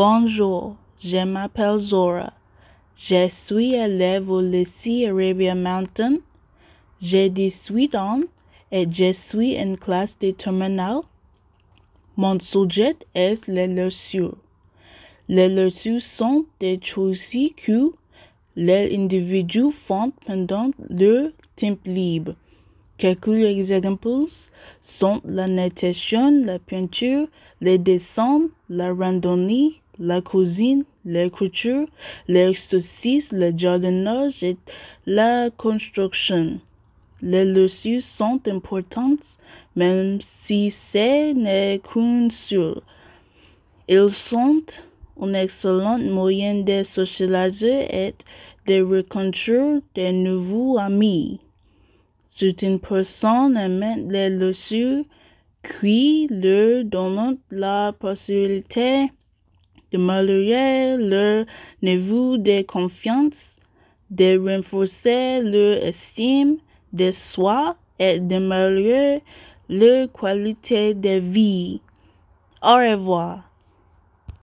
Bonjour, je m'appelle Zora. Je suis élève au lycée Arabia Mountain. J'ai 18 ans et je suis en classe de terminale. Mon sujet est les leçons. Les leçons sont des choses que les individus font pendant leur temps libre. Quelques exemples sont la natation, la peinture, les dessins, la randonnée, la cuisine, l'écriture, l'exercice, le jardinage et la construction. Les leçons sont importantes, même si ce n'est qu'une seule. Ils sont un excellent moyen de socialiser et de rencontrer de nouveaux amis. Certaines personnes aiment les leçons qui leur donnent la possibilité d'améliorer leur niveau de confiance, de renforcer leur estime de soi et d'améliorer leur qualité de vie. Au revoir.